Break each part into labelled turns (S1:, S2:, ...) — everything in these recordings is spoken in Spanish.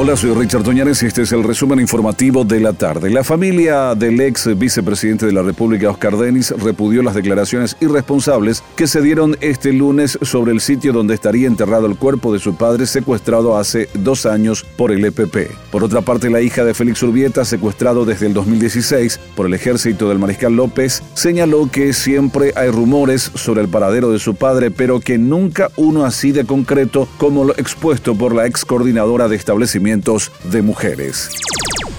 S1: Hola, soy Richard Toñanes y este es el resumen informativo de la tarde. La familia del ex vicepresidente de la República, Oscar Denis, repudió las declaraciones irresponsables que se dieron este lunes sobre el sitio donde estaría enterrado el cuerpo de su padre secuestrado hace dos años por el EPP. Por otra parte, la hija de Félix Urbieta, secuestrado desde el 2016 por el ejército del mariscal López, señaló que siempre hay rumores sobre el paradero de su padre, pero que nunca uno así de concreto como lo expuesto por la ex coordinadora de establecimiento de mujeres.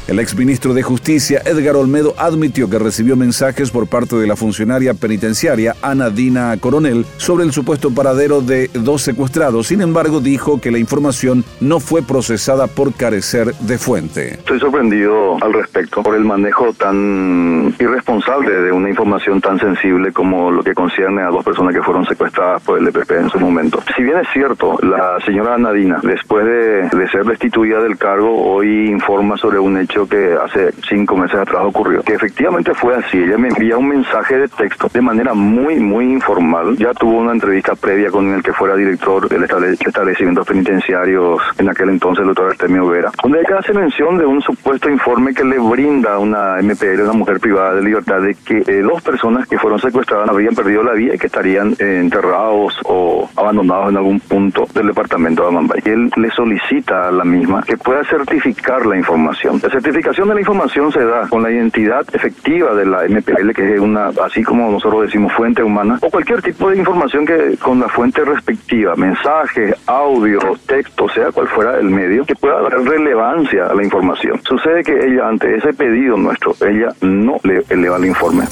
S1: El exministro de Justicia, Edgar Olmedo, admitió que recibió mensajes por parte de la funcionaria penitenciaria Ana Dina Coronel sobre el supuesto paradero de dos secuestrados. Sin embargo, dijo que la información no fue procesada por carecer de fuente.
S2: Estoy sorprendido al respecto por el manejo tan irresponsable de una información tan sensible como lo que concierne a dos personas que fueron secuestradas por el EPP en su momento. Si bien es cierto, la señora Ana Dina, después de, de ser destituida del cargo, hoy informa sobre un hecho que hace cinco meses atrás ocurrió, que efectivamente fue así. Ella me envía un mensaje de texto de manera muy, muy informal. Ya tuvo una entrevista previa con el que fuera director del establecimiento penitenciarios en aquel entonces, el doctor Artemio Vera, donde ella hace mención de un supuesto informe que le brinda una MPL, una mujer privada de libertad, de que eh, dos personas que fueron secuestradas habían perdido la vida y que estarían eh, enterrados o abandonados en algún punto del departamento de Amambay. Él le solicita a la misma que pueda certificar la información. La certificación de la información se da con la identidad efectiva de la MPL, que es una, así como nosotros decimos, fuente humana, o cualquier tipo de información que con la fuente respectiva, mensaje, audio, texto, sea cual fuera el medio, que pueda dar relevancia a la información. Sucede que ella, ante ese pedido nuestro, ella no le eleva el informe.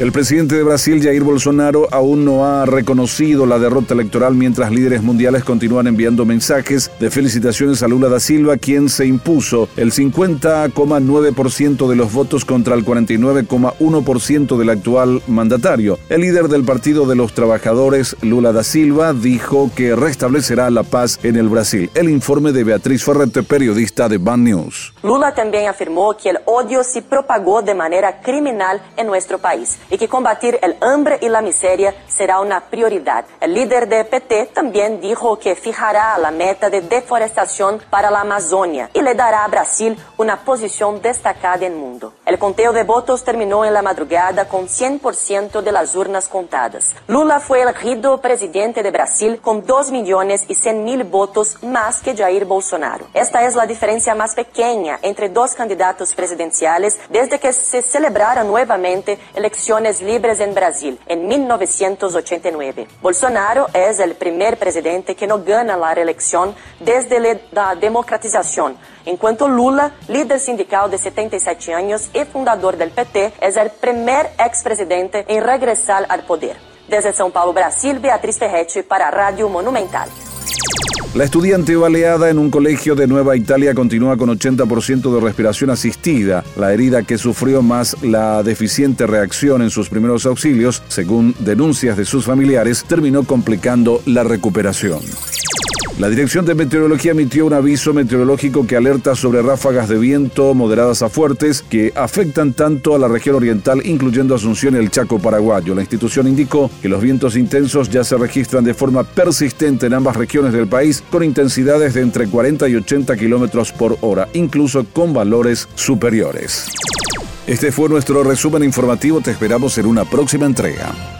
S1: El presidente de Brasil, Jair Bolsonaro, aún no ha reconocido la derrota electoral mientras líderes mundiales continúan enviando mensajes de felicitaciones a Lula da Silva, quien se impuso el 50,9% de los votos contra el 49,1% del actual mandatario. El líder del Partido de los Trabajadores, Lula da Silva, dijo que restablecerá la paz en el Brasil. El informe de Beatriz Ferrete, periodista de Ban News.
S3: Lula también afirmó que el odio se propagó de manera criminal en nuestro país y que combatir el hambre y la miseria será una prioridad. El líder de PT también dijo que fijará la meta de deforestación para la Amazonia y le dará a Brasil una posición destacada en el mundo. El conteo de votos terminó en la madrugada con 100% de las urnas contadas. Lula fue elegido presidente de Brasil con 2 millones y 100 mil votos más que Jair Bolsonaro. Esta es la diferencia más pequeña entre dos candidatos presidenciales desde que se celebraron nuevamente elecciones libres en Brasil en 1989. Bolsonaro es el primer presidente que no gana la reelección desde la democratización, enquanto Lula, líder sindical de 77 años y fundador del PT, es el primer ex-presidente en regresar al poder. Desde São Paulo, Brasil, Beatriz Ferretti para Radio Monumental.
S1: La estudiante baleada en un colegio de Nueva Italia continúa con 80% de respiración asistida. La herida que sufrió más la deficiente reacción en sus primeros auxilios, según denuncias de sus familiares, terminó complicando la recuperación. La Dirección de Meteorología emitió un aviso meteorológico que alerta sobre ráfagas de viento moderadas a fuertes que afectan tanto a la región oriental, incluyendo Asunción y el Chaco paraguayo. La institución indicó que los vientos intensos ya se registran de forma persistente en ambas regiones del país, con intensidades de entre 40 y 80 kilómetros por hora, incluso con valores superiores. Este fue nuestro resumen informativo. Te esperamos en una próxima entrega.